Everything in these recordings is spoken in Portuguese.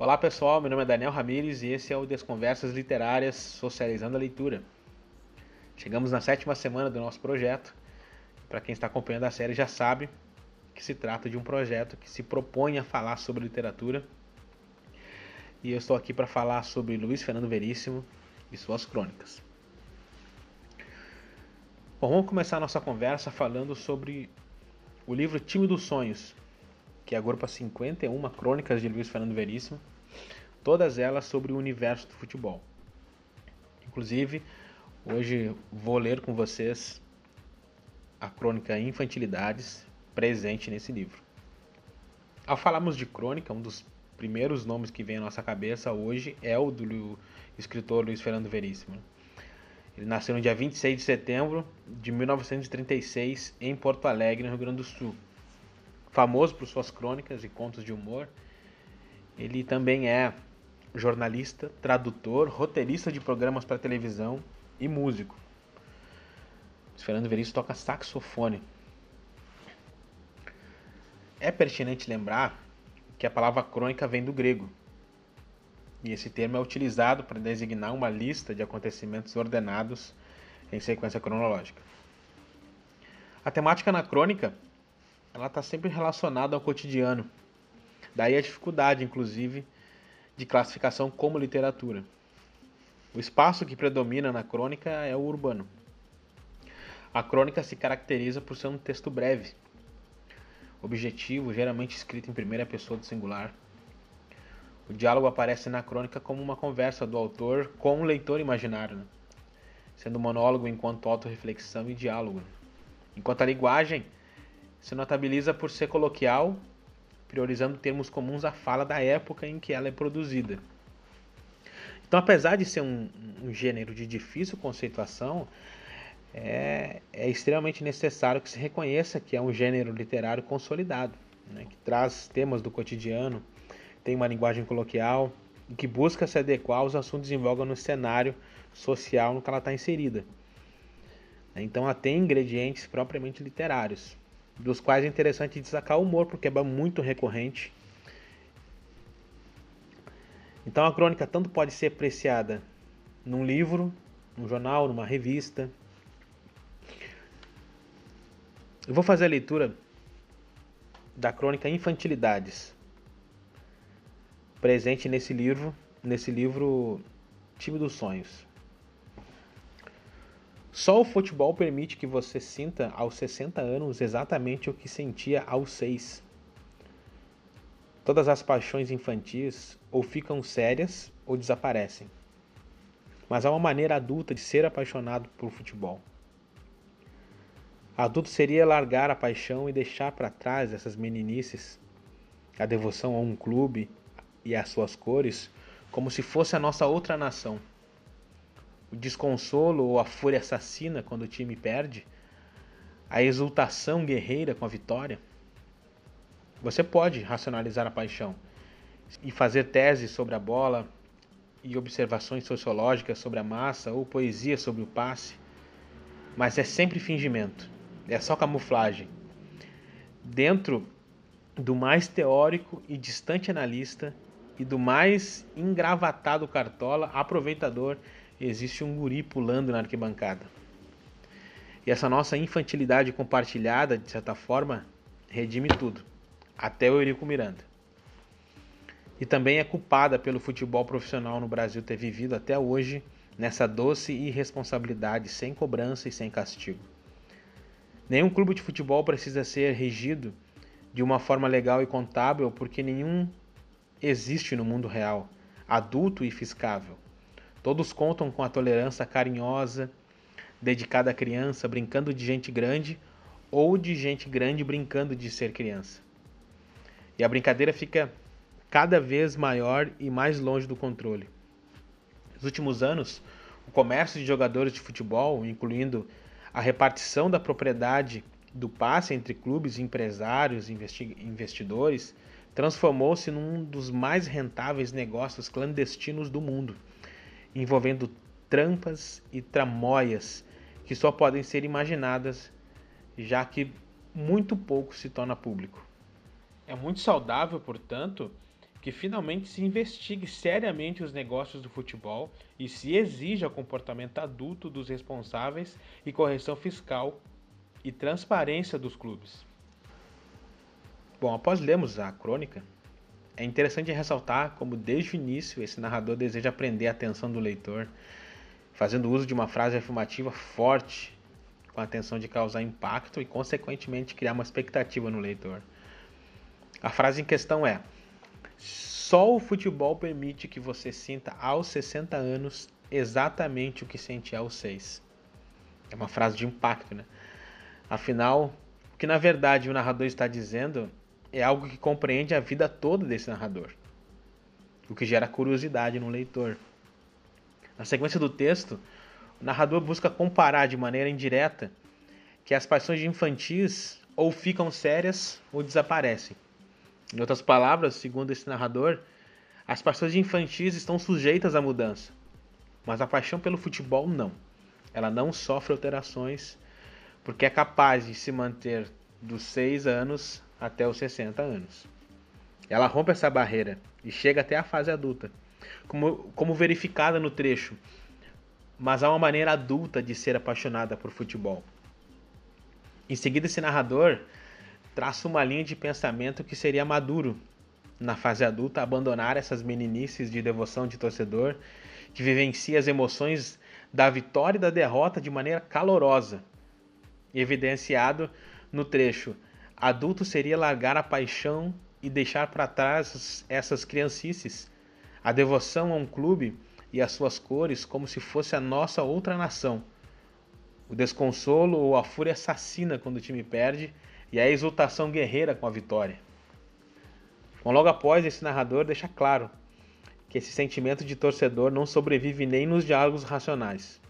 Olá pessoal, meu nome é Daniel Ramires e esse é o Desconversas Literárias Socializando a Leitura. Chegamos na sétima semana do nosso projeto. Para quem está acompanhando a série já sabe que se trata de um projeto que se propõe a falar sobre literatura. E eu estou aqui para falar sobre Luiz Fernando Veríssimo e suas crônicas. Bom, vamos começar a nossa conversa falando sobre o livro Time dos Sonhos, que agrupa 51 crônicas de Luiz Fernando Veríssimo, todas elas sobre o universo do futebol. Inclusive, hoje vou ler com vocês a crônica Infantilidades, presente nesse livro. Ao falarmos de crônica, um dos primeiros nomes que vem à nossa cabeça hoje é o do escritor Luiz Fernando Veríssimo. Ele nasceu no dia 26 de setembro de 1936 em Porto Alegre, no Rio Grande do Sul famoso por suas crônicas e contos de humor. Ele também é jornalista, tradutor, roteirista de programas para televisão e músico. Fernando Veríssimo toca saxofone. É pertinente lembrar que a palavra crônica vem do grego. E esse termo é utilizado para designar uma lista de acontecimentos ordenados em sequência cronológica. A temática na crônica ela está sempre relacionada ao cotidiano. Daí a dificuldade, inclusive, de classificação como literatura. O espaço que predomina na crônica é o urbano. A crônica se caracteriza por ser um texto breve, objetivo, geralmente escrito em primeira pessoa do singular. O diálogo aparece na crônica como uma conversa do autor com o leitor imaginário, né? sendo monólogo enquanto autorreflexão e diálogo. Enquanto a linguagem se notabiliza por ser coloquial, priorizando termos comuns à fala da época em que ela é produzida. Então, apesar de ser um, um gênero de difícil conceituação, é, é, extremamente necessário que se reconheça que é um gênero literário consolidado, né, que traz temas do cotidiano, tem uma linguagem coloquial e que busca se adequar aos assuntos em voga no cenário social no que ela está inserida. Então, ela tem ingredientes propriamente literários dos quais é interessante destacar o humor, porque é muito recorrente. Então a crônica tanto pode ser apreciada num livro, num jornal, numa revista. Eu vou fazer a leitura da crônica Infantilidades, presente nesse livro, nesse livro Time dos Sonhos. Só o futebol permite que você sinta aos 60 anos exatamente o que sentia aos 6. Todas as paixões infantis ou ficam sérias ou desaparecem. Mas há uma maneira adulta de ser apaixonado por futebol. Adulto seria largar a paixão e deixar para trás essas meninices, a devoção a um clube e às suas cores, como se fosse a nossa outra nação o desconsolo ou a fúria assassina quando o time perde, a exultação guerreira com a vitória. Você pode racionalizar a paixão e fazer teses sobre a bola e observações sociológicas sobre a massa ou poesia sobre o passe, mas é sempre fingimento, é só camuflagem. Dentro do mais teórico e distante analista e do mais engravatado cartola, aproveitador existe um guri pulando na arquibancada. E essa nossa infantilidade compartilhada, de certa forma, redime tudo, até o Eurico Miranda. E também é culpada pelo futebol profissional no Brasil ter vivido até hoje nessa doce irresponsabilidade, sem cobrança e sem castigo. Nenhum clube de futebol precisa ser regido de uma forma legal e contábil, porque nenhum existe no mundo real, adulto e fiscável. Todos contam com a tolerância carinhosa, dedicada à criança, brincando de gente grande ou de gente grande brincando de ser criança. E a brincadeira fica cada vez maior e mais longe do controle. Nos últimos anos, o comércio de jogadores de futebol, incluindo a repartição da propriedade do passe entre clubes, empresários e investidores, transformou-se num dos mais rentáveis negócios clandestinos do mundo envolvendo trampas e tramóias que só podem ser imaginadas, já que muito pouco se torna público. É muito saudável, portanto, que finalmente se investigue seriamente os negócios do futebol e se exija comportamento adulto dos responsáveis e correção fiscal e transparência dos clubes. Bom, após lermos a crônica, é interessante ressaltar como desde o início esse narrador deseja prender a atenção do leitor, fazendo uso de uma frase afirmativa forte, com a intenção de causar impacto e, consequentemente, criar uma expectativa no leitor. A frase em questão é: Só o futebol permite que você sinta aos 60 anos exatamente o que sente aos 6. É uma frase de impacto, né? Afinal, o que na verdade o narrador está dizendo é algo que compreende a vida toda desse narrador, o que gera curiosidade no leitor. Na sequência do texto, o narrador busca comparar de maneira indireta que as paixões infantis ou ficam sérias ou desaparecem. Em outras palavras, segundo esse narrador, as paixões infantis estão sujeitas à mudança, mas a paixão pelo futebol não. Ela não sofre alterações porque é capaz de se manter dos 6 anos até os 60 anos. Ela rompe essa barreira e chega até a fase adulta, como, como verificada no trecho. Mas há uma maneira adulta de ser apaixonada por futebol. Em seguida, esse narrador traça uma linha de pensamento que seria maduro na fase adulta abandonar essas meninices de devoção de torcedor que vivencia as emoções da vitória e da derrota de maneira calorosa, evidenciado no trecho Adulto seria largar a paixão e deixar para trás essas criancices, a devoção a um clube e as suas cores como se fosse a nossa outra nação. O desconsolo ou a fúria assassina quando o time perde e a exultação guerreira com a vitória. Bom, logo após, esse narrador deixa claro que esse sentimento de torcedor não sobrevive nem nos diálogos racionais,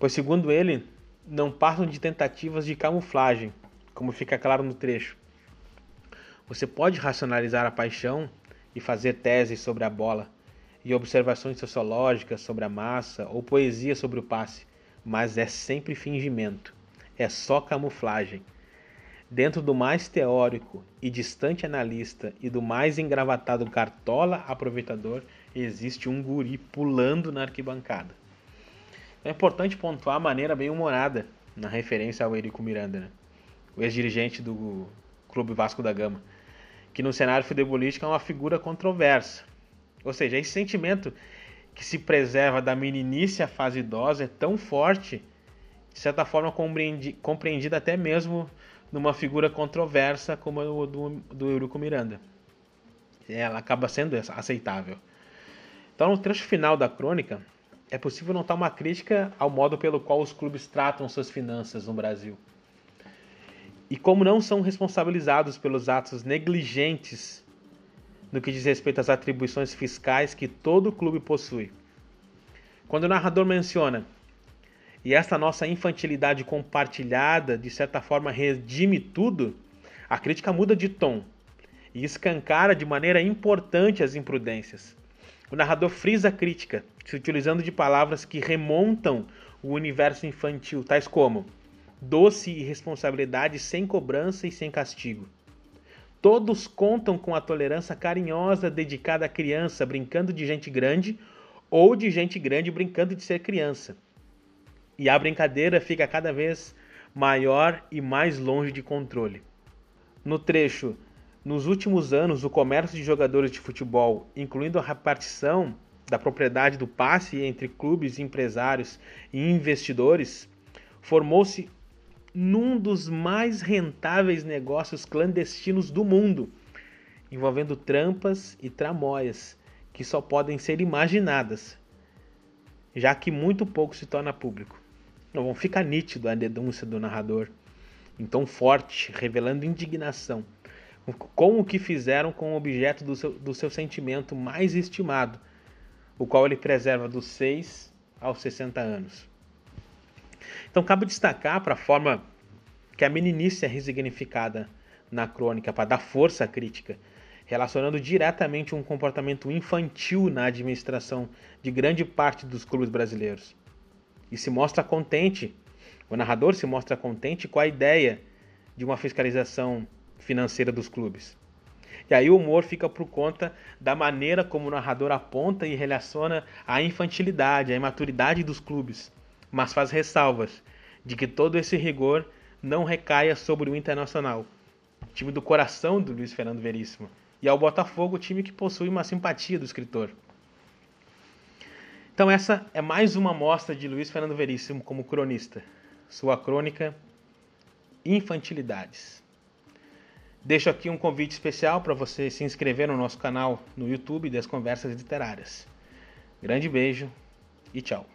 pois, segundo ele, não passam de tentativas de camuflagem como fica claro no trecho. Você pode racionalizar a paixão e fazer teses sobre a bola, e observações sociológicas sobre a massa ou poesia sobre o passe, mas é sempre fingimento, é só camuflagem. Dentro do mais teórico e distante analista e do mais engravatado cartola aproveitador, existe um guri pulando na arquibancada. É importante pontuar a maneira bem humorada na referência ao Érico Miranda. Né? O ex-dirigente do Clube Vasco da Gama, que no cenário futebolístico é uma figura controversa. Ou seja, esse sentimento que se preserva da meninice à fase idosa é tão forte, de certa forma compreendido até mesmo numa figura controversa como a do, do Eurico Miranda. Ela acaba sendo aceitável. Então, no trecho final da crônica, é possível notar uma crítica ao modo pelo qual os clubes tratam suas finanças no Brasil e como não são responsabilizados pelos atos negligentes no que diz respeito às atribuições fiscais que todo clube possui. Quando o narrador menciona e esta nossa infantilidade compartilhada de certa forma redime tudo, a crítica muda de tom e escancara de maneira importante as imprudências. O narrador frisa a crítica, se utilizando de palavras que remontam o universo infantil, tais como doce irresponsabilidade sem cobrança e sem castigo. Todos contam com a tolerância carinhosa dedicada à criança brincando de gente grande ou de gente grande brincando de ser criança. E a brincadeira fica cada vez maior e mais longe de controle. No trecho, nos últimos anos, o comércio de jogadores de futebol, incluindo a repartição da propriedade do passe entre clubes, empresários e investidores, formou-se num dos mais rentáveis negócios clandestinos do mundo, envolvendo trampas e tramóias que só podem ser imaginadas, já que muito pouco se torna público. Não fica nítido a denúncia do narrador, tom forte, revelando indignação com o que fizeram com o objeto do seu, do seu sentimento mais estimado, o qual ele preserva dos 6 aos 60 anos. Então, cabe destacar para a forma que a meninice é resignificada na crônica para dar força à crítica, relacionando diretamente um comportamento infantil na administração de grande parte dos clubes brasileiros. E se mostra contente, o narrador se mostra contente com a ideia de uma fiscalização financeira dos clubes. E aí o humor fica por conta da maneira como o narrador aponta e relaciona a infantilidade, a imaturidade dos clubes, mas faz ressalvas de que todo esse rigor não recaia sobre o Internacional, time do coração do Luiz Fernando Veríssimo, e ao Botafogo, time que possui uma simpatia do escritor. Então essa é mais uma amostra de Luiz Fernando Veríssimo como cronista. Sua crônica Infantilidades. Deixo aqui um convite especial para você se inscrever no nosso canal no YouTube das Conversas Literárias. Grande beijo e tchau.